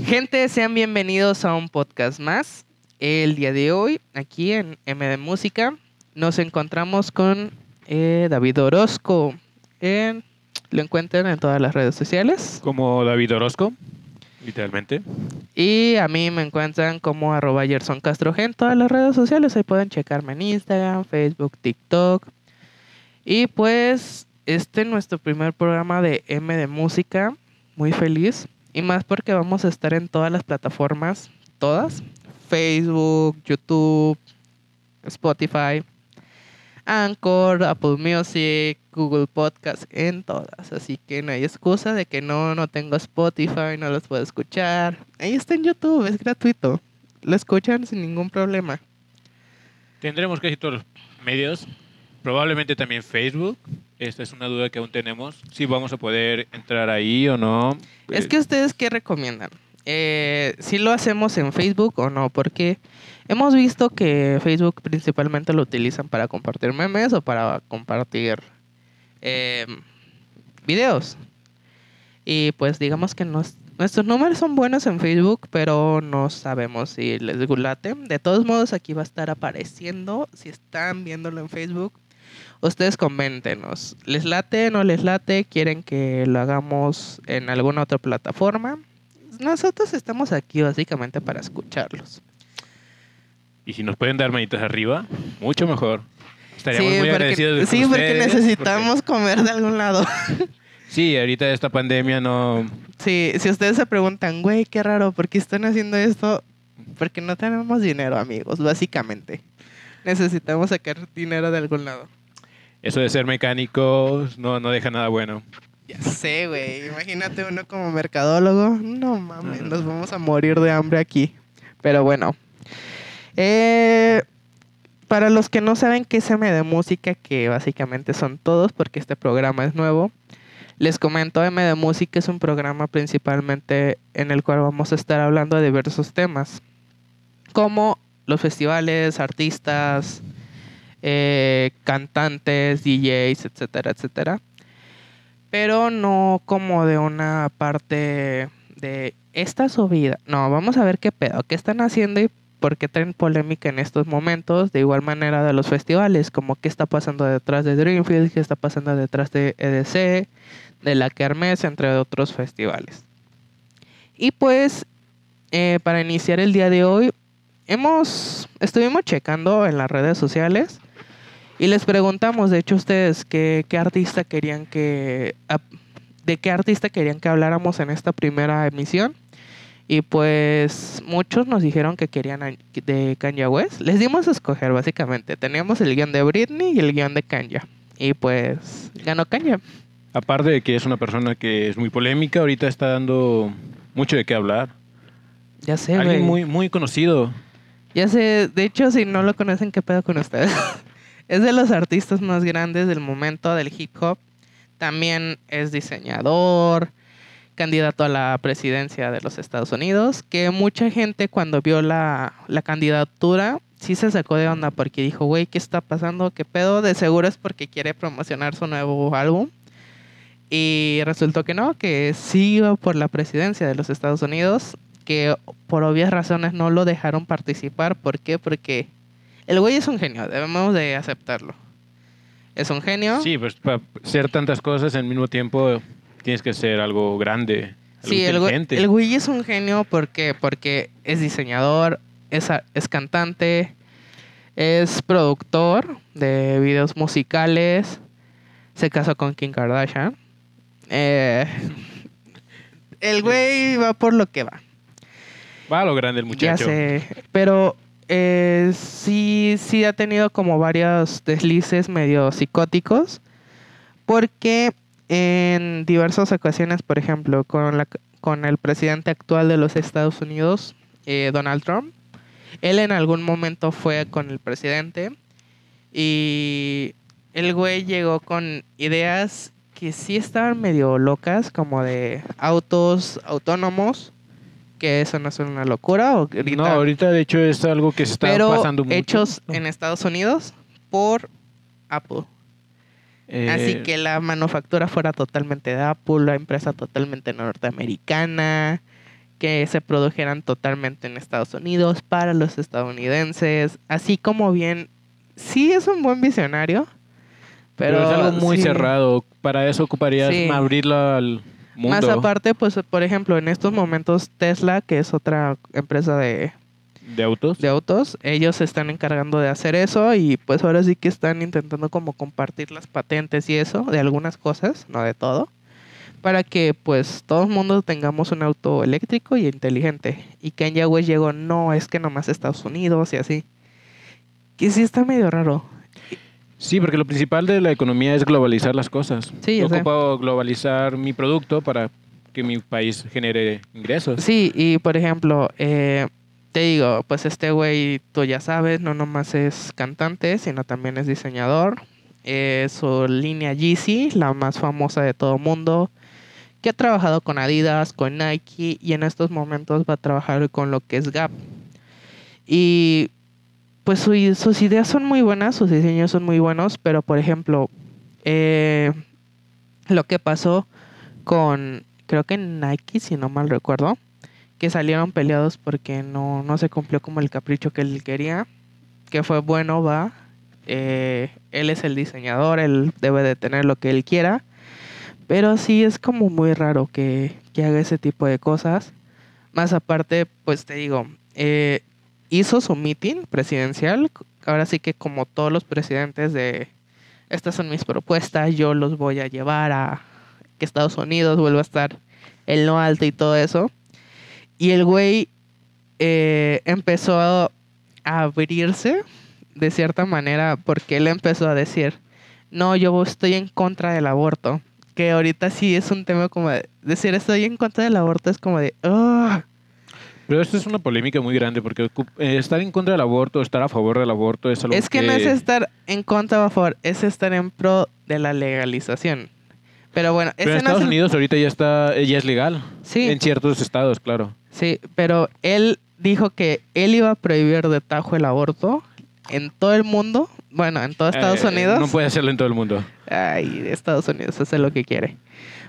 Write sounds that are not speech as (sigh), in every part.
Gente, sean bienvenidos a un podcast más. El día de hoy, aquí en MD Música, nos encontramos con eh, David Orozco. En- lo encuentran en todas las redes sociales. Como David Orozco, literalmente. Y a mí me encuentran como arroba Gerson Castro en todas las redes sociales. Ahí pueden checarme en Instagram, Facebook, TikTok. Y pues este es nuestro primer programa de M de Música. Muy feliz. Y más porque vamos a estar en todas las plataformas. Todas. Facebook, YouTube, Spotify, Anchor, Apple Music, Google Podcast, en todas. Así que no hay excusa de que no, no tengo Spotify, no los puedo escuchar. Ahí está en YouTube, es gratuito. Lo escuchan sin ningún problema. Tendremos casi todos los medios. Probablemente también Facebook. Esta es una duda que aún tenemos. Si vamos a poder entrar ahí o no. Es que ustedes qué recomiendan. Eh, si lo hacemos en Facebook o no, porque hemos visto que Facebook principalmente lo utilizan para compartir memes o para compartir eh, videos. Y pues digamos que nuestros números son buenos en Facebook, pero no sabemos si les late. De todos modos, aquí va a estar apareciendo. Si están viéndolo en Facebook, ustedes coméntenos. ¿Les late? ¿No les late? ¿Quieren que lo hagamos en alguna otra plataforma? Nosotros estamos aquí básicamente para escucharlos. Y si nos pueden dar manitas arriba, mucho mejor. Estaríamos Sí, muy porque, agradecidos con sí, porque ustedes, necesitamos comer de algún lado. (laughs) sí, ahorita esta pandemia no... Sí, si ustedes se preguntan, güey, qué raro, ¿por qué están haciendo esto? Porque no tenemos dinero, amigos, básicamente. Necesitamos sacar dinero de algún lado. Eso de ser mecánicos no, no deja nada bueno. Ya sé, güey. Imagínate uno como mercadólogo. No mames, nos vamos a morir de hambre aquí. Pero bueno. Eh, para los que no saben qué es M de música, que básicamente son todos, porque este programa es nuevo, les comento, M de música es un programa principalmente en el cual vamos a estar hablando de diversos temas, como los festivales, artistas, eh, cantantes, DJs, etcétera, etcétera pero no como de una parte de esta subida. No, vamos a ver qué pedo, qué están haciendo y por qué traen polémica en estos momentos. De igual manera de los festivales, como qué está pasando detrás de Dreamfield, qué está pasando detrás de EDC, de la Kermés, entre otros festivales. Y pues, eh, para iniciar el día de hoy, hemos, estuvimos checando en las redes sociales y les preguntamos, de hecho, ustedes qué, qué artista querían que. de qué artista querían que habláramos en esta primera emisión. Y pues muchos nos dijeron que querían de Kanye West. Les dimos a escoger, básicamente. Teníamos el guion de Britney y el guion de Kanye. Y pues ganó Kanye. Aparte de que es una persona que es muy polémica, ahorita está dando mucho de qué hablar. Ya sé, Alguien muy, muy conocido. Ya sé, de hecho, si no lo conocen, ¿qué pedo con ustedes? (laughs) es de los artistas más grandes del momento del hip hop. También es diseñador, candidato a la presidencia de los Estados Unidos, que mucha gente cuando vio la, la candidatura sí se sacó de onda porque dijo, güey, ¿qué está pasando? ¿Qué pedo? De seguro es porque quiere promocionar su nuevo álbum. Y resultó que no, que sí iba por la presidencia de los Estados Unidos, que por obvias razones no lo dejaron participar. ¿Por qué? Porque el güey es un genio, debemos de aceptarlo. Es un genio. Sí, pues para ser tantas cosas al mismo tiempo tienes que ser algo grande, algo Sí, el güey, el güey es un genio porque, porque es diseñador, es, es cantante, es productor de videos musicales, se casó con Kim Kardashian. Eh, el güey va por lo que va. Va a lo grande el muchacho. Ya sé, pero eh, sí, sí ha tenido como varios deslices medio psicóticos, porque en diversas ocasiones, por ejemplo, con, la, con el presidente actual de los Estados Unidos, eh, Donald Trump, él en algún momento fue con el presidente y el güey llegó con ideas que sí estaban medio locas, como de autos autónomos, que eso no es una locura. O ahorita- No, ahorita de hecho es algo que se está pero pasando mucho. hechos en Estados Unidos por Apple. Eh, Así que la manufactura fuera totalmente de Apple, la empresa totalmente norteamericana, que se produjeran totalmente en Estados Unidos para los estadounidenses, así como bien, sí es un buen visionario, pero, Pero, es algo muy sí. cerrado. Para eso ocuparías Sí. abrirlo al mundo. Más aparte, pues por ejemplo, en estos momentos Tesla, que es otra empresa de, ¿De autos? de autos, ellos se están encargando de hacer eso y pues ahora sí que están intentando como compartir las patentes y eso de algunas cosas, no de todo, para que pues todo el mundo tengamos un auto eléctrico y inteligente. Y Kanye West llegó, no, es que nomás Estados Unidos y así. Que sí está medio raro. Sí, porque lo principal de la economía es globalizar las cosas. Sí, Yo ocupo globalizar mi producto para que mi país genere ingresos. Sí, y por ejemplo, eh, te digo, pues este güey, tú ya sabes, no nomás es cantante, sino también es diseñador. Eh, su línea Yeezy, la más famosa de todo mundo, que ha trabajado con Adidas, con Nike y en estos momentos va a trabajar con lo que es Gap. Y pues su- sus ideas son muy buenas, sus diseños son muy buenos, pero por ejemplo, eh, lo que pasó con, creo que Nike, si no mal recuerdo, que salieron peleados porque no, no se cumplió como el capricho que él quería, que fue bueno, va, eh, él es el diseñador, él debe de tener lo que él quiera, pero sí es como muy raro que, que haga ese tipo de cosas. Más aparte, pues te digo, eh, hizo su meeting presidencial, ahora sí que como todos los presidentes de, estas son mis propuestas, yo los voy a llevar a que Estados Unidos vuelva a estar en lo alto y todo eso. Y el güey eh, empezó a abrirse de cierta manera porque él empezó a decir, no, yo estoy en contra del aborto. Que ahorita sí es un tema como de decir estoy en contra del aborto es como de, "Ugh". Pero esto es una polémica muy grande porque eh, estar en contra del aborto, estar a favor del aborto es algo es que, no es estar en contra o a favor, es estar en pro de la legalización. Pero bueno, Pero en ese no es Estados el- Unidos ahorita ya está, eh, ya es legal. Sí. En ciertos estados, claro. Sí, pero él dijo que él iba a prohibir de tajo el aborto en todo el mundo. Bueno, en todo Estados Eh, Unidos. No puede hacerlo en todo el mundo. Ay, Estados Unidos hace lo que quiere.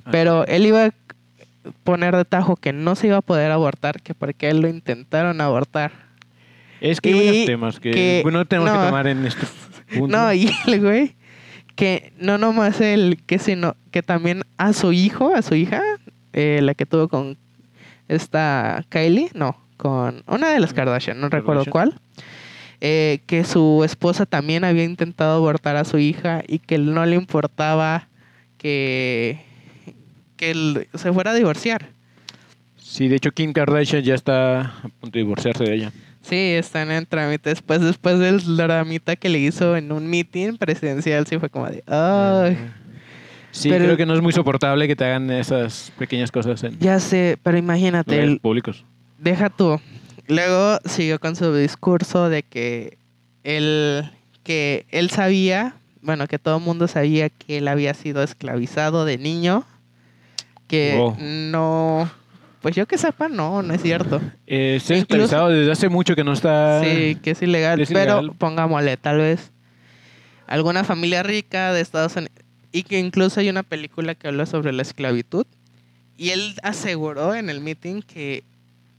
Pero él iba a poner de tajo que no se iba a poder abortar, que porque él lo intentaron abortar. Es que hay Y varios temas que, que- bueno, tenemos no. que tomar en este (laughs) punto. No, y el güey, que no nomás él, que sino que también a su hijo, a su hija, eh, la que tuvo con esta Kylie, no, con una de las Kardashian, no recuerdo cuál, eh, que su esposa también había intentado abortar a su hija y que no le importaba que, que él se fuera a divorciar. Sí, de hecho Kim Kardashian ya está a punto de divorciarse de ella. Sí, están en trámite. Después, después del dramita que le hizo en un meeting presidencial, sí fue como de, ay. Sí, Pero- creo que no es muy soportable que te hagan esas pequeñas cosas en Ya sé, pero imagínate, el- públicos. deja tú. Luego siguió con su discurso de que él, que él sabía, bueno, que todo el mundo sabía que él había sido esclavizado de niño, que Wow. no, pues yo que sepa, no, no es cierto. Eh, se ha Incluso- desde hace mucho que no está... Sí, que es ilegal, es pero ilegal. pongámosle, tal vez alguna familia rica de Estados Unidos, y que incluso hay una película que habla sobre la esclavitud, y él aseguró en el meeting que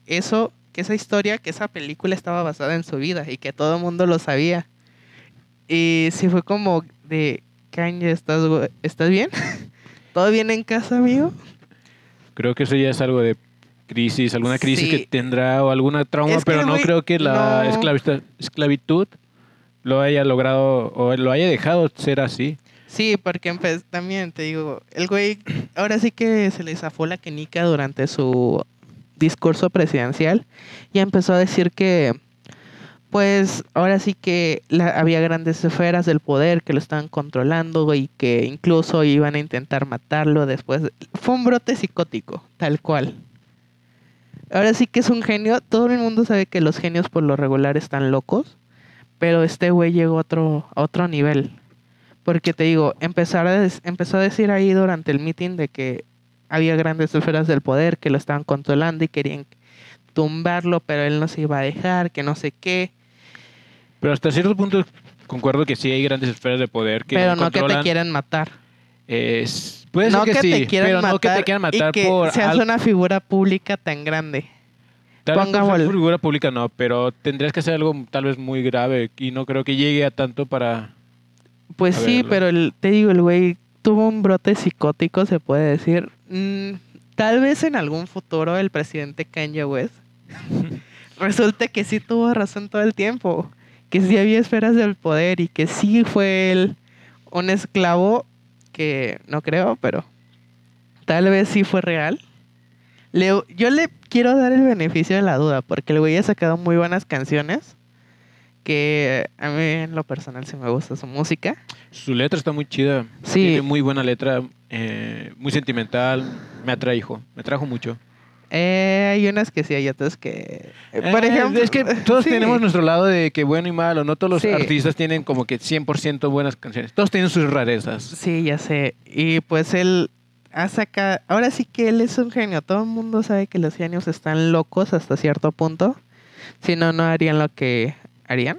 eso, que esa historia, que esa película estaba basada en su vida y que todo el mundo lo sabía. Y sí fue como de, Kanye, ¿estás, ¿estás bien? (laughs) ¿Todo bien en casa, amigo? Creo que eso ya es algo de crisis, alguna crisis Sí. que tendrá o alguna trauma, Es que, pero no creo que la no. esclavista- esclavitud lo haya logrado o lo haya dejado ser así. Sí, porque empe- también te digo, el güey ahora sí que se le zafó la quenica durante su discurso presidencial y empezó a decir que pues ahora sí que había grandes esferas del poder que lo estaban controlando y que incluso iban a intentar matarlo después. de- Fue un brote psicótico, tal cual. Ahora sí que es un genio. Todo el mundo sabe que los genios por lo regular están locos, pero este güey llegó a otro, a otro nivel. Porque te digo, empezó a decir ahí durante el meeting de que había grandes esferas del poder que lo estaban controlando y querían tumbarlo, pero él no se iba a dejar, que no sé qué. Pero hasta cierto punto concuerdo que sí hay grandes esferas de poder que pero no que te quieren matar. Es- puede no ser que, que sí, te quieran pero matar, no que te quieran matar y que por seas al- una figura pública tan grande. Tal vez vol- figura pública no, pero tendrías que hacer algo tal vez muy grave y no creo que llegue a tanto para... Pues sí, ver, pero el- te digo, el güey tuvo un brote psicótico, se puede decir. Mm, tal vez en algún futuro el presidente Kanye West (laughs) resulte que sí tuvo razón todo el tiempo, que sí había esferas del poder y que sí fue él un esclavo que no creo, pero tal vez sí fue real. Le- yo le quiero dar el beneficio de la duda porque el güey ha sacado muy buenas canciones que a mí en lo personal sí me gusta su música. Su letra está muy chida. Sí. Tiene muy buena letra, eh, muy sentimental. Me atrajo, me atrajo mucho. Eh, hay unas que sí, hay otras que... eh, por ejemplo... Es que (laughs) todos sí. tenemos nuestro lado de que bueno y malo. No todos los Sí. artistas tienen como que 100% buenas canciones. Todos tienen sus rarezas. Sí, ya sé. Y pues él ha sacado... Ahora sí que él es un genio. Todo el mundo sabe que los genios están locos hasta cierto punto. Si no, no harían lo que harían.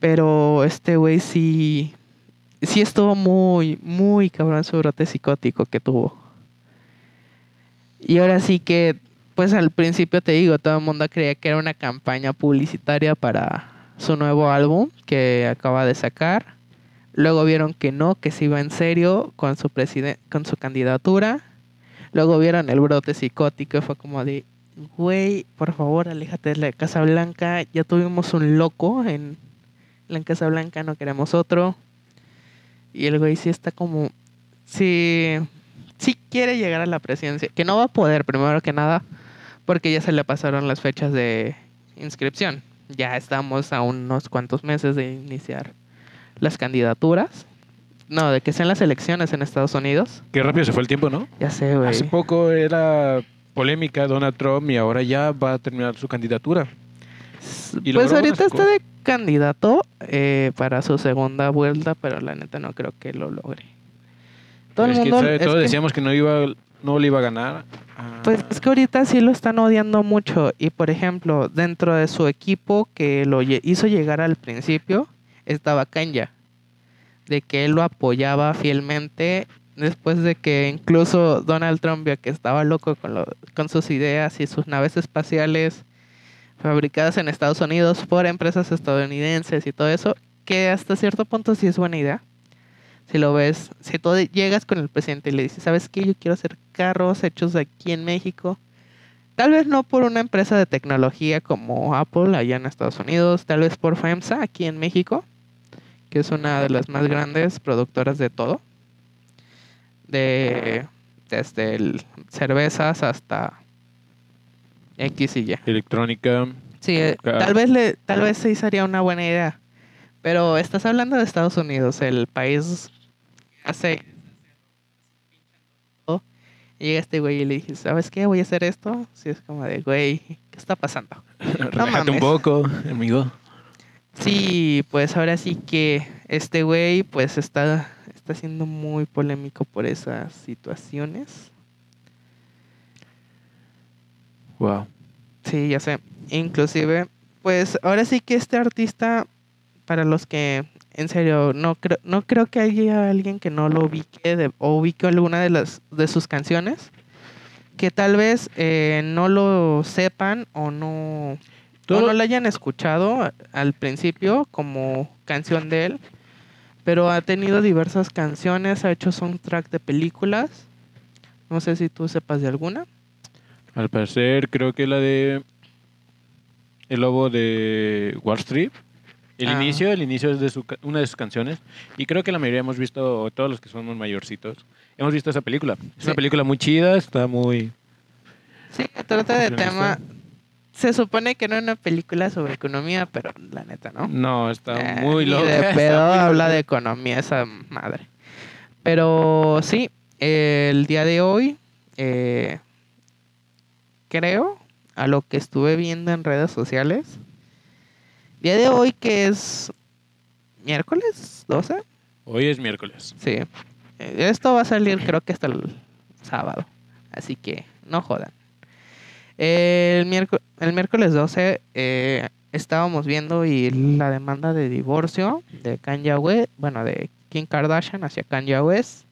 Pero este güey sí... Sí estuvo muy, muy cabrón su brote psicótico que tuvo. Y ahora sí que... Pues al principio te digo, todo el mundo creía que era una campaña publicitaria para su nuevo álbum que acaba de sacar. Luego vieron que no, que se iba en serio con su con su candidatura. Luego vieron el brote psicótico y fue como de, güey, por favor, aléjate de la Casa Blanca. Ya tuvimos un loco en la Casa Blanca, no queremos otro. Y el güey sí está como, sí, sí quiere llegar a la presidencia, que no va a poder, primero que nada, porque ya se le pasaron las fechas de inscripción. Ya estamos a unos cuantos meses de iniciar las candidaturas. No, de que sean las elecciones en Estados Unidos. Qué rápido se fue el tiempo, ¿no? Ya sé, güey. Hace poco era polémica Donald Trump y ahora ya va a terminar su candidatura. y Pues ahorita está de candidato eh, para su segunda vuelta, pero la neta no creo que lo logre. Todo el que, mundo... Todos decíamos que no iba, no le iba a ganar. Ah, Pues es que ahorita sí lo están odiando mucho. Y por ejemplo, dentro de su equipo que lo hizo llegar al principio, estaba Kanye. De que él lo apoyaba fielmente. Después de que incluso Donald Trump vio que estaba loco con, lo- con sus ideas y sus naves espaciales fabricadas en Estados Unidos por empresas estadounidenses y todo eso, que hasta cierto punto sí es buena idea. Si lo ves, si tú llegas con el presidente y le dices, ¿sabes qué? Yo quiero hacer carros hechos aquí en México. Tal vez no por una empresa de tecnología como Apple allá en Estados Unidos, tal vez por FEMSA aquí en México, que es una de las más grandes productoras de todo. De desde el- cervezas hasta X y Y. Electrónica. Sí, eh, tal vez le, tal vez sí sería una buena idea. Pero estás hablando de Estados Unidos, el país hace llega este güey y le dije, ¿sabes qué? Voy a hacer esto. Sí, es como de, güey, ¿qué está pasando? (laughs) Relájate un mames. poco, amigo. Sí, pues ahora sí que este güey pues está, está siendo muy polémico por esas situaciones. Wow. Sí, ya sé. Inclusive, pues ahora sí que este artista, para los que en serio no creo, no creo que haya alguien que no lo ubique de- o ubique alguna de las de sus canciones, que tal vez eh, no lo sepan o no, o no lo hayan escuchado al principio como canción de él, pero ha tenido diversas canciones, ha hecho soundtrack de películas. No sé si tú sepas de alguna. Al parecer, creo que la de El Lobo de Wall Street. El Ah. inicio, el inicio es de su, una de sus canciones. Y creo que la mayoría hemos visto, todos los que somos mayorcitos, hemos visto esa película. Es Sí. una película muy chida, está muy... Sí, trata de tema. Se supone que no es una película sobre economía, pero la neta, ¿no? No, está Eh, muy loca. de (laughs) pedo habla de economía esa madre. Pero sí, el día de hoy, eh, creo, a lo que estuve viendo en redes sociales, día de hoy que es miércoles 12, Hoy es miércoles. sí. Esto va a salir creo que hasta el sábado, así que no jodan. El, miércoles, el miércoles 12 eh, estábamos viendo y la demanda de divorcio de Kanye West, bueno, de Kim Kardashian hacia Kanye West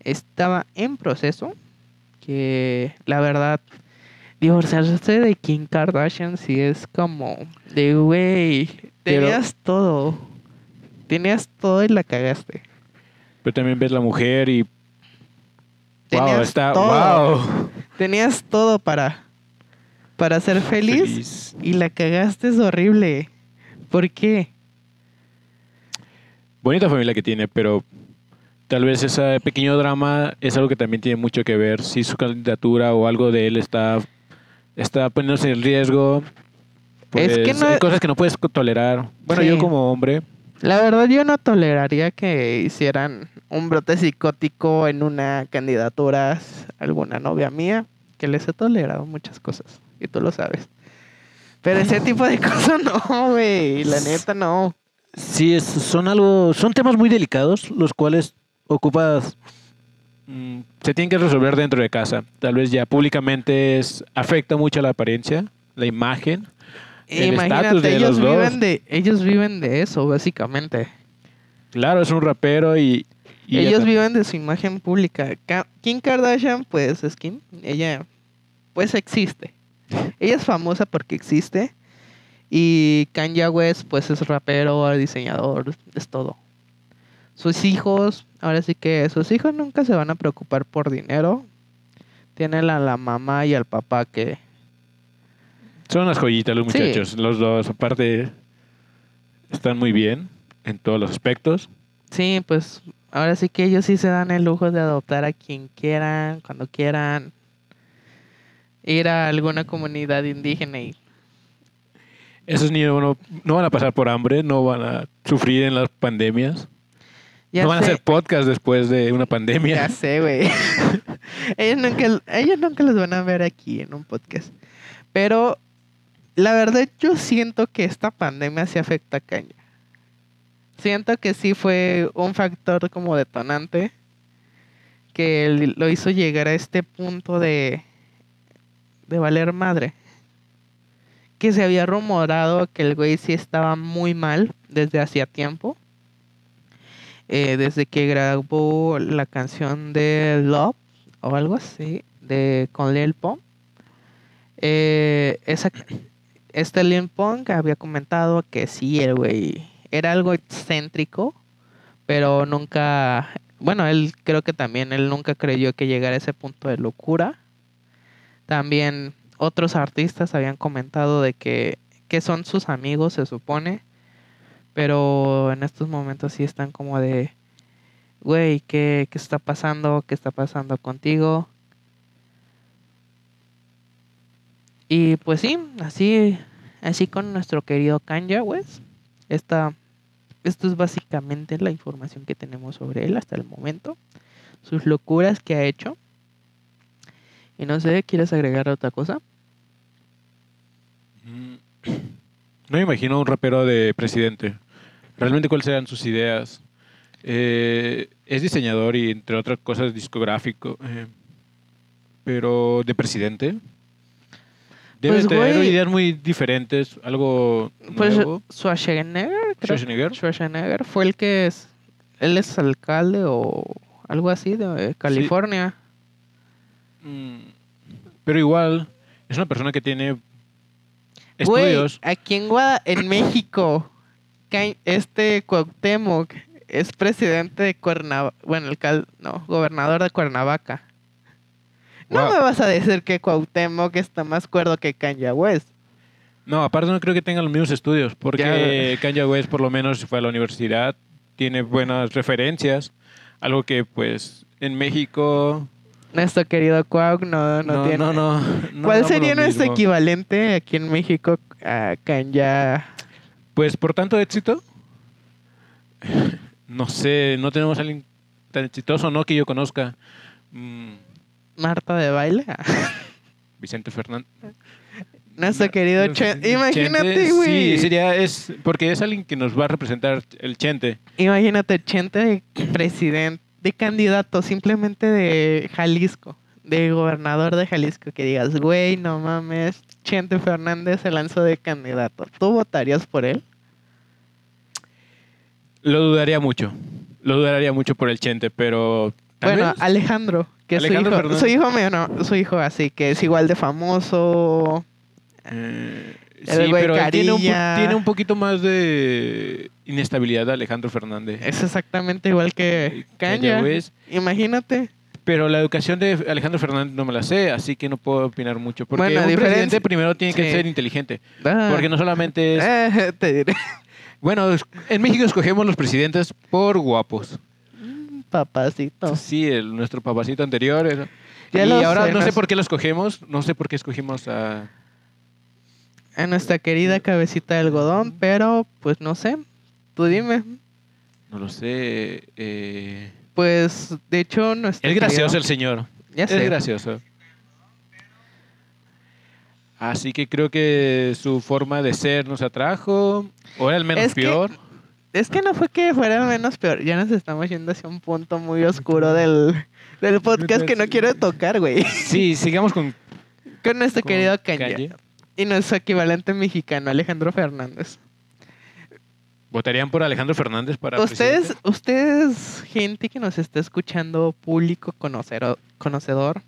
estaba en proceso, que la verdad Divorciarse de Kim Kardashian sí es como de, güey, Pero- tenías todo. Tenías todo y la cagaste. Pero también ves la mujer y... Wow, Tenías está... todo. Wow. Tenías todo para, para ser feliz, Feliz. y la cagaste es horrible. ¿Por qué? Bonita familia que tiene, pero tal vez ese pequeño drama es algo que también tiene mucho que ver. Si su candidatura o algo de él está, está poniéndose en riesgo. Es que pues, no- hay cosas que no puedes tolerar. Bueno, Sí. yo como hombre, La verdad yo no toleraría que hicieran un brote psicótico en una candidatura alguna novia mía, que les he tolerado muchas cosas, y tú lo sabes. Pero ese tipo de (laughs) cosas no, güey, la neta no. Sí, es- son algo, son temas muy delicados, los cuales ocupas, mm, se tienen que resolver dentro de casa. Tal vez ya públicamente es, afecta mucho la apariencia, la imagen. El estatus de ellos los dos. viven de, ellos viven de eso, básicamente. Claro, es un rapero y... y ellos viven de su imagen pública. Kim Kardashian, pues es Kim, ella, pues existe. Ella es famosa porque existe. Y Kanye West, pues es rapero, diseñador, es todo. Sus hijos, ahora sí que sus hijos nunca se van a preocupar por dinero. Tienen a la mamá y al papá que... Son unas joyitas los Sí. muchachos, los dos. Aparte, están muy bien en todos los aspectos. Sí, pues ahora sí que ellos sí se dan el lujo de adoptar a quien quieran, cuando quieran. Ir a alguna comunidad indígena y Esos niños no, no van a pasar por hambre, no van a sufrir en las pandemias. Ya no van a sé, hacer podcast después de una pandemia. Ya (laughs) sé, güey. (laughs) ellos, nunca, ellos nunca los van a ver aquí en un podcast. Pero la verdad yo siento que esta pandemia sí afecta a Kanye. Siento que sí fue un factor como detonante que lo hizo llegar a este punto de, de valer madre. Que se había rumorado que el güey sí estaba muy mal desde hacía tiempo eh, desde que grabó la canción de Love o algo así de con Lil Pump. Eh, esa, este Lil Pump había comentado que sí, el güey era algo excéntrico, pero nunca, bueno, él creo que también él nunca creyó que llegara a ese punto de locura. También otros artistas habían comentado de que, que son sus amigos, se supone, pero en estos momentos sí están como de, güey, ¿qué, ¿qué está pasando? ¿Qué está pasando contigo? Y pues sí, así, así con nuestro querido Kanye West. Esta, esto es básicamente la información que tenemos sobre él hasta el momento. Sus locuras que ha hecho. Y no sé, ¿quieres agregar otra cosa? Mm. (clears throat) No me imagino un rapero de presidente. Realmente cuáles serán sus ideas. Eh, es diseñador y entre otras cosas discográfico. eh, pero de presidente. Debe Pues, tener güey. ideas muy diferentes. Algo Pues nuevo. Schwarzenegger, creo Schwarzenegger. Schwarzenegger fue el que es, él es alcalde o algo así de California. Mm, Pero igual, es una persona que tiene Güey, estudios. aquí en Guada- en México, este Cuauhtémoc es presidente de Cuernavaca, bueno, alcal- no, gobernador de Cuernavaca. No Wow. me vas a decir que Cuauhtémoc está más cuerdo que Kanye West. No, aparte no creo que tengan los mismos estudios, porque (laughs) Kanye West por lo menos fue a la universidad, tiene buenas referencias, algo que pues en México Nuestro querido Cuauh no, no, no, tiene. no, no, no ¿Cuál sería nuestro equivalente aquí en México a Kanye? Pues por tanto éxito, (laughs) no sé, no tenemos a alguien tan exitoso, no que yo conozca. Mm, Marta de baile. (laughs) Vicente Fernández. Nuestro querido No. Chente, Imagínate, güey. Sí, sería, es, porque es alguien que nos va a representar el Chente. Imagínate, Chente de presidente, de candidato, simplemente de Jalisco, de gobernador de Jalisco, que digas, güey, no mames, Chente Fernández se lanzó de candidato. ¿Tú votarías por él? Lo dudaría mucho. Lo dudaría mucho por el Chente, pero Bueno, vez. Alejandro, que Alejandro su hijo, Fernández. su hijo mío, no, su hijo así, que es igual de famoso. Eh, El sí, pero tiene un, tiene un poquito más de inestabilidad Alejandro Fernández. Es exactamente igual que Kanye Kanye. West. Imagínate. Pero la educación de Alejandro Fernández no me la sé, así que no puedo opinar mucho. Porque Bueno, un diferencia- presidente primero tiene que sí. ser inteligente. Ah, Porque no solamente es... (laughs) eh, te diré. Bueno, en México escogemos los presidentes por guapos. Papacito. Sí, el, nuestro papacito anterior. era- Ya y ahora sé, no sé por qué lo escogimos. No sé por qué escogimos a... A nuestra querida cabecita de algodón, pero pues no sé. Tú dime. No lo sé. eh, Pues de hecho nuestro Es gracioso querido- el señor. Ya es sé. gracioso. Así que creo que su forma de ser nos atrajo. O era el menos Es que- peor. Es que no fue que fuera menos peor. Ya nos estamos yendo hacia un punto muy oscuro del, del podcast que no quiero tocar, güey. Sí, sigamos con, Con nuestro con querido Kanye. Kanye. Y nuestro equivalente mexicano, Alejandro Fernández. ¿Votarían por Alejandro Fernández para Ustedes, presidente? ustedes, gente que nos está escuchando, público conocero- conocedor,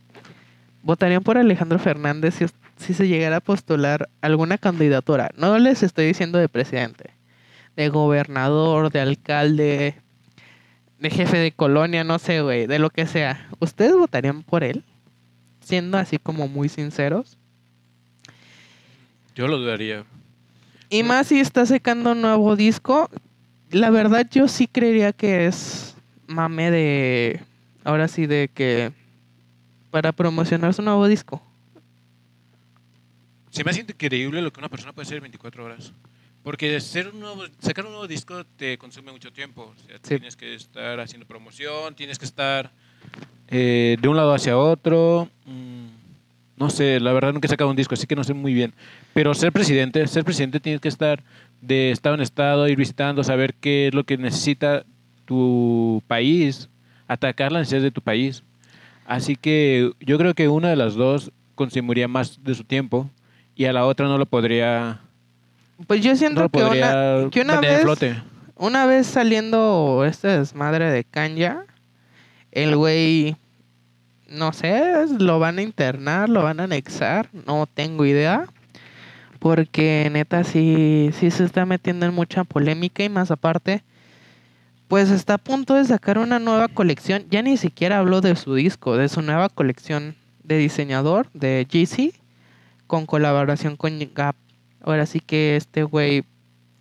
¿votarían por Alejandro Fernández si, si se llegara a postular alguna candidatura? No les estoy diciendo de presidente, de gobernador, de alcalde, de jefe de colonia, no sé, güey, de lo que sea. ¿Ustedes votarían por él? Siendo así como muy sinceros. Yo lo dudaría. Y más si está sacando un nuevo disco, la verdad yo sí creería que es mame de, ahora sí, de que para promocionar su nuevo disco. Se me hace increíble lo que una persona puede hacer en 24 horas. Porque hacer un nuevo, sacar un nuevo disco te consume mucho tiempo. O sea, Sí. Tienes que estar haciendo promoción, tienes que estar eh, de un lado hacia otro. Mm, no sé, la verdad nunca he sacado un disco, así que no sé muy bien. Pero ser presidente, ser presidente tienes que estar de estado en estado, ir visitando, saber qué es lo que necesita tu país, atacar las necesidades de tu país. Así que yo creo que una de las dos consumiría más de su tiempo y a la otra no lo podría, Pues yo siento que una, que una vez, flote. una vez saliendo este desmadre de Kanye, el güey, no sé, lo van a internar, lo van a anexar, no tengo idea. Porque neta sí, sí se está metiendo en mucha polémica y más aparte, pues está a punto de sacar una nueva colección. Ya ni siquiera habló de su disco, de su nueva colección de diseñador, de GC, con colaboración con Gap. Ahora sí que este güey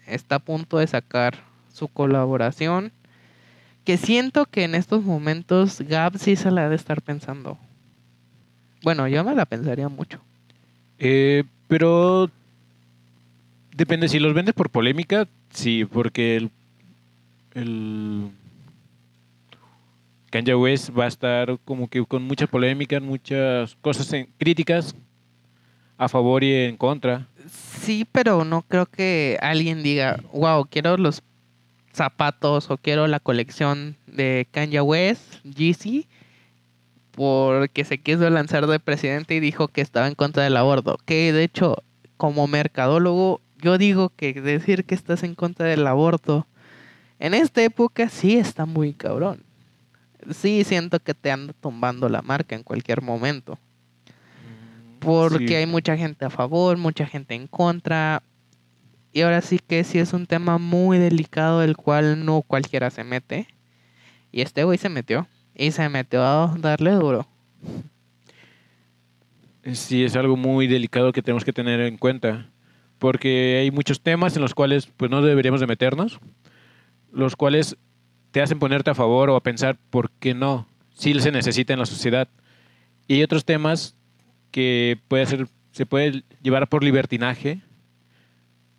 está a punto de sacar su colaboración. Que siento que en estos momentos Gap sí se la ha de estar pensando. Bueno, yo me la pensaría mucho. Eh, pero depende, si los vendes por polémica, sí, porque el, el Kanye West va a estar como que con mucha polémica, muchas cosas en- críticas a favor y en contra. Sí, pero no creo que alguien diga, wow, quiero los zapatos o quiero la colección de Kanye West, Yeezy, porque se quiso lanzar de presidente y dijo que estaba en contra del aborto. Que de hecho, como mercadólogo, yo digo que decir que estás en contra del aborto en esta época sí está muy cabrón. Sí, siento que te anda tumbando la marca en cualquier momento. Porque Sí. hay mucha gente a favor, mucha gente en contra. Y ahora sí que sí es un tema muy delicado el cual no cualquiera se mete. Y este güey se metió. Y se metió a darle duro. Sí, es algo muy delicado que tenemos que tener en cuenta, porque hay muchos temas en los cuales pues no deberíamos de meternos, los cuales te hacen ponerte a favor o a pensar por qué no, si se necesita en la sociedad. Y hay otros temas que puede ser, se puede llevar por libertinaje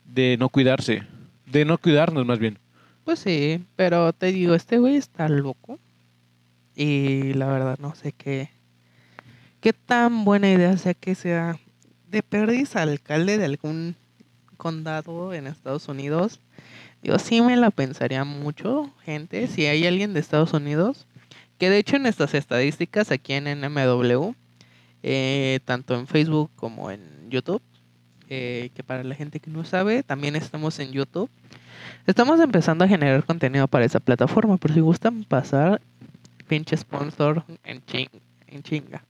de no cuidarse, de no cuidarnos más bien. Pues sí, pero te digo, este güey está loco. Y la verdad no sé qué, qué tan buena idea sea que sea de perdiz alcalde de algún condado en Estados Unidos. Yo sí me la pensaría mucho, gente, si hay alguien de Estados Unidos, que de hecho en estas estadísticas aquí en NMW, eh, tanto en Facebook como en YouTube, eh, que para la gente que no sabe, también estamos en YouTube. Estamos empezando a generar contenido para esa plataforma, pero si gustan pasar pinche sponsor en, ching, en chinga.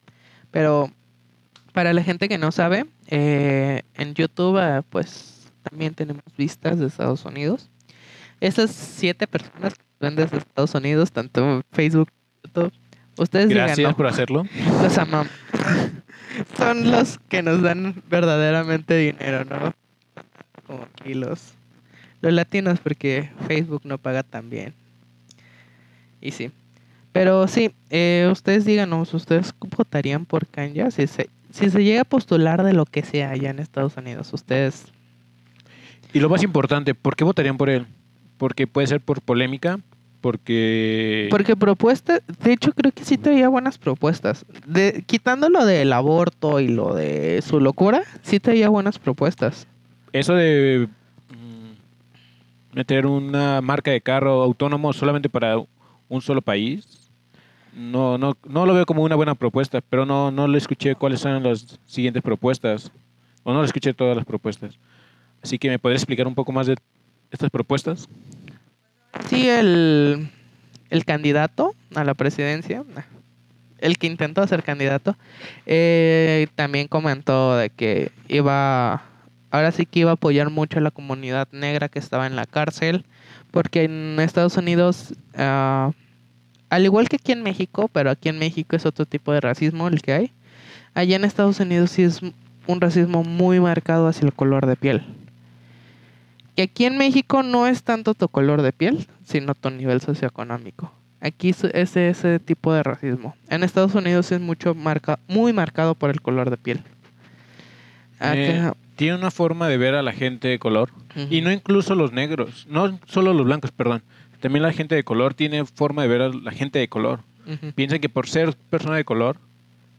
Pero para la gente que no sabe, eh, en YouTube eh, pues también tenemos vistas de Estados Unidos. Esas siete personas que ven desde Estados Unidos, tanto Facebook, YouTube, ustedes Gracias díganos, por hacerlo. (laughs) los amamos. Son los que nos dan verdaderamente dinero, ¿no? Como aquí los, los latinos, porque Facebook no paga tan bien. Y sí. Pero sí, eh, ustedes díganos, ¿ustedes votarían por Kanye? Si se, si se llega a postular de lo que sea allá en Estados Unidos, ustedes... Y lo más importante, ¿por qué votarían por él? Porque puede ser por polémica, porque... Porque propuestas, de hecho creo que sí traía buenas propuestas. De, quitando lo del aborto y lo de su locura, sí traía buenas propuestas. Eso de mm, meter una marca de carro autónomo solamente para un solo país, no, no, no lo veo como una buena propuesta, pero no, no le escuché cuáles son las siguientes propuestas, o no le escuché todas las propuestas. Así que me podrías explicar un poco más de estas propuestas. Sí, el, el candidato a la presidencia, el que intentó ser candidato, eh, también comentó de que iba, ahora sí que iba a apoyar mucho a la comunidad negra que estaba en la cárcel, porque en Estados Unidos, ah, al igual que aquí en México, pero aquí en México es otro tipo de racismo el que hay, allá en Estados Unidos sí es un racismo muy marcado hacia el color de piel. Que aquí en México no es tanto tu color de piel, sino tu nivel socioeconómico. Aquí es ese, tipo de racismo. En Estados Unidos es mucho marca, muy marcado por el color de piel. Eh, tiene una forma de ver a la gente de color, y no incluso los negros, no solo los blancos, perdón. También la gente de color tiene forma de ver a la gente de color. Piensan que por ser persona de color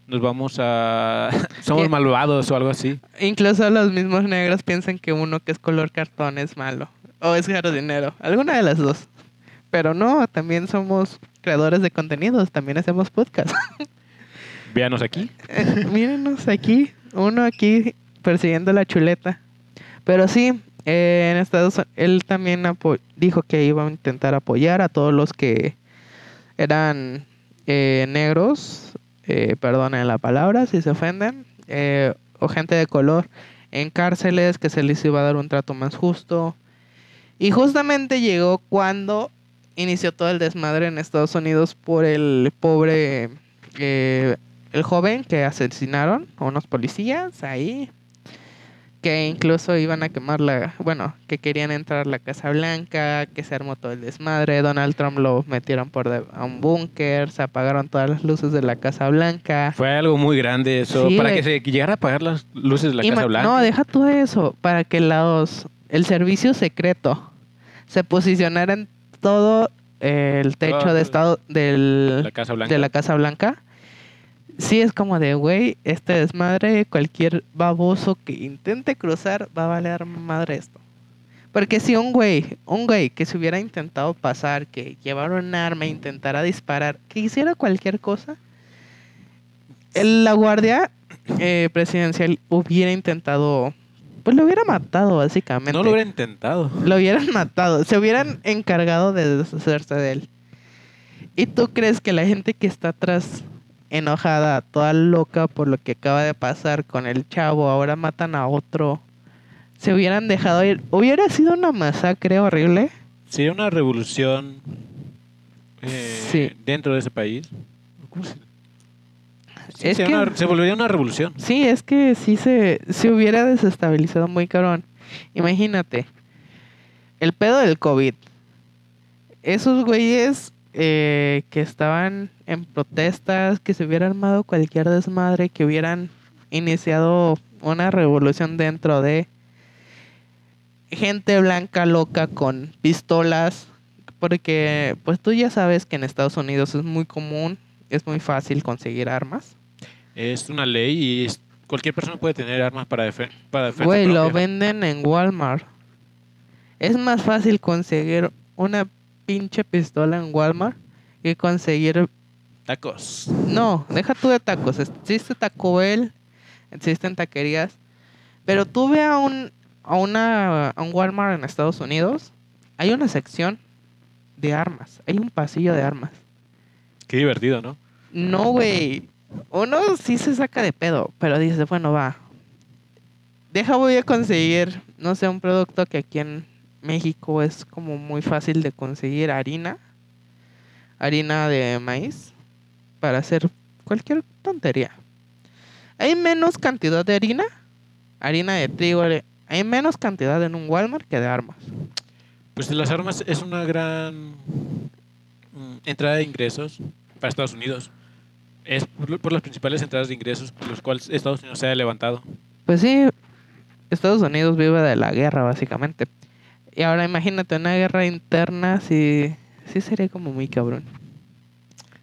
nos vamos a... (laughs) somos ¿Qué? malvados o algo así. Incluso los mismos negros piensan que uno que es color cartón es malo. O es jardinero. Alguna de las dos. Pero no, también somos creadores de contenidos. También hacemos podcast. (laughs) Véanos aquí. Eh, Mírenos aquí. Uno aquí persiguiendo la chuleta. Pero sí, eh, en Estados Unidos, él también dijo que iba a intentar apoyar a todos los que eran eh, negros, eh, perdonen la palabra si se ofenden, eh, o gente de color en cárceles, que se les iba a dar un trato más justo. Y justamente llegó cuando inició todo el desmadre en Estados Unidos por el pobre, eh, el joven que asesinaron a unos policías ahí, que incluso iban a quemar la, bueno, que querían entrar a la Casa Blanca, que se armó todo el desmadre, Donald Trump lo metieron por de- a un búnker, se apagaron todas las luces de la Casa Blanca. Fue algo muy grande eso. Sí, para que se llegara a apagar las luces de la Casa Blanca. No, deja todo eso, para que los, el servicio secreto se posicionara en todo el techo de estado del, la Casa Blanca. de la Casa Blanca. Sí, es como de, güey, este desmadre, cualquier baboso que intente cruzar va a valer madre esto. Porque si un güey, un güey que se hubiera intentado pasar, que llevara un arma e intentara disparar, que hiciera cualquier cosa, el- la guardia eh, presidencial hubiera intentado, pues lo hubiera matado básicamente. No lo hubiera intentado. Lo hubieran matado, se hubieran encargado de deshacerse de él. ¿Y tú crees que la gente que está atrás, enojada, toda loca por lo que acaba de pasar con el chavo, ahora matan a otro, se hubieran dejado ir? ¿Hubiera sido una masacre horrible? Sería una revolución eh, Sí. dentro de ese país. ¿Cómo se, Sí, Es que- una- se volvería una revolución. Sí, es que sí se, se hubiera desestabilizado muy cabrón. Imagínate, el pedo del COVID. Esos güeyes eh, que estaban en protestas, que se hubiera armado cualquier desmadre, que hubieran iniciado una revolución dentro de gente blanca loca con pistolas, porque pues tú ya sabes que en Estados Unidos es muy común, es muy fácil conseguir armas. Es una ley y es- cualquier persona puede tener armas para, defe- para defensa Güey, lo venden en Walmart. Es más fácil conseguir una pinche pistola en Walmart que conseguir... Tacos. No, deja tú de tacos. Existe Taco Bell, existen taquerías. Pero tú ve a un, a, una, a un Walmart en Estados Unidos, hay una sección de armas. Hay un pasillo de armas. Qué divertido, ¿no? No, güey. Uno sí se saca de pedo, pero dice, bueno, va. Deja, voy a conseguir, no sé, un producto que aquí en México es como muy fácil de conseguir harina. Harina de maíz. Para hacer cualquier tontería. Hay menos cantidad de harina. Harina de trigo. Hay menos cantidad en un Walmart que de armas. Pues las armas es una gran mm, entrada de ingresos para Estados Unidos. Es por, por las principales entradas de ingresos por los cuales Estados Unidos se ha levantado. Pues sí, Estados Unidos vive de la guerra, básicamente. Y ahora imagínate una guerra interna, sí, sí sería como muy cabrón.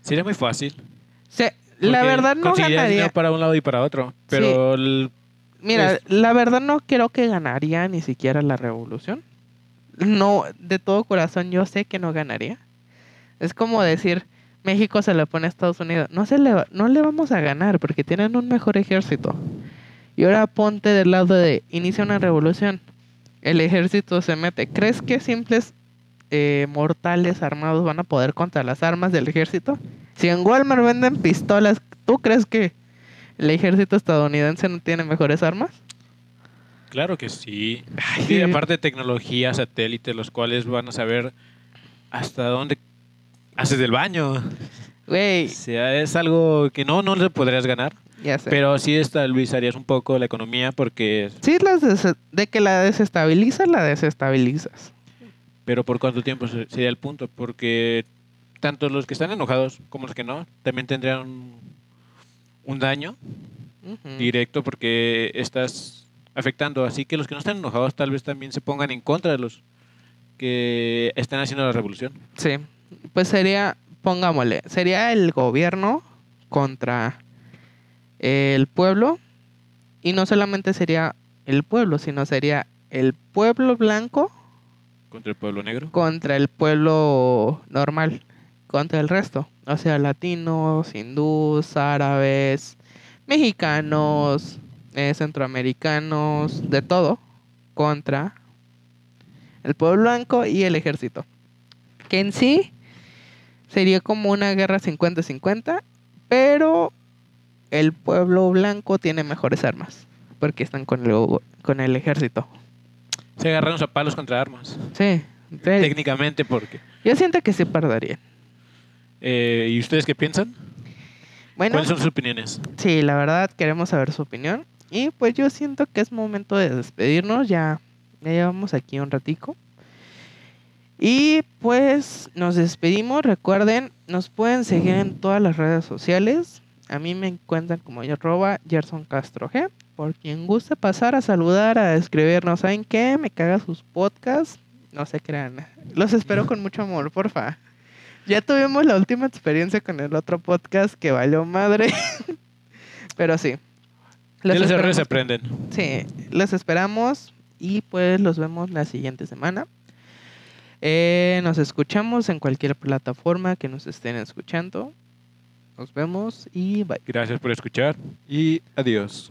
Sería muy fácil. Sí, la verdad no ganaría. para un lado y para otro. Pero el- Mira, es- la verdad no creo que ganaría ni siquiera la revolución. No, de todo corazón yo sé que no ganaría. Es como decir, México se le pone a Estados Unidos. No, se le, va- no le vamos a ganar porque tienen un mejor ejército. Y ahora ponte del lado de inicia una revolución. El ejército se mete. ¿Crees que simples eh, mortales armados van a poder contra las armas del ejército? Si en Walmart venden pistolas, ¿tú crees que el ejército estadounidense no tiene mejores armas? claro que sí. Ay, Y aparte de tecnología, satélites, los cuales van a saber hasta dónde haces del baño. Güey, O sea, es algo que no, no le podrías ganar. Ya sé. Pero sí estabilizarías un poco la economía porque... sí, las de que la desestabilizas, la desestabilizas. Pero ¿por cuánto tiempo se- sería el punto? Porque tanto los que están enojados como los que no también tendrían un, daño directo porque estás afectando. Así que los que no están enojados tal vez también se pongan en contra de los que están haciendo la revolución. Sí, pues sería, pongámosle, sería el gobierno contra el pueblo y no solamente sería el pueblo, sino sería el pueblo blanco Contra el pueblo negro. contra el pueblo normal, contra el resto, o sea, latinos, hindús, árabes, mexicanos, eh, centroamericanos, de todo, contra el pueblo blanco y el ejército. Que en sí sería como una guerra 50-50, pero el pueblo blanco tiene mejores armas, porque están con el, con el ejército. Se agarraron a palos contra armas. Sí, sí. Técnicamente porque... yo siento que sí perderían. Eh, ¿Y ustedes qué piensan? Bueno, ¿Cuáles son sus opiniones? Sí, la verdad queremos saber su opinión. Y pues yo siento que es momento de despedirnos. Ya, ya llevamos aquí un ratico. Y pues nos despedimos. Recuerden, nos pueden seguir en todas las redes sociales. A mí me encuentran como yo arroba Gerson Castro G. Por quien guste pasar a saludar, a escribirnos. ¿Saben qué? Me caga sus podcasts. No se crean. Los espero con mucho amor, porfa. Ya tuvimos la última experiencia con el otro podcast que valió madre. (laughs) Pero sí. De los errores se aprenden. Sí, los esperamos y pues los vemos la siguiente semana. Eh, nos escuchamos en cualquier plataforma que nos estén escuchando. Nos vemos y bye. Gracias por escuchar y adiós.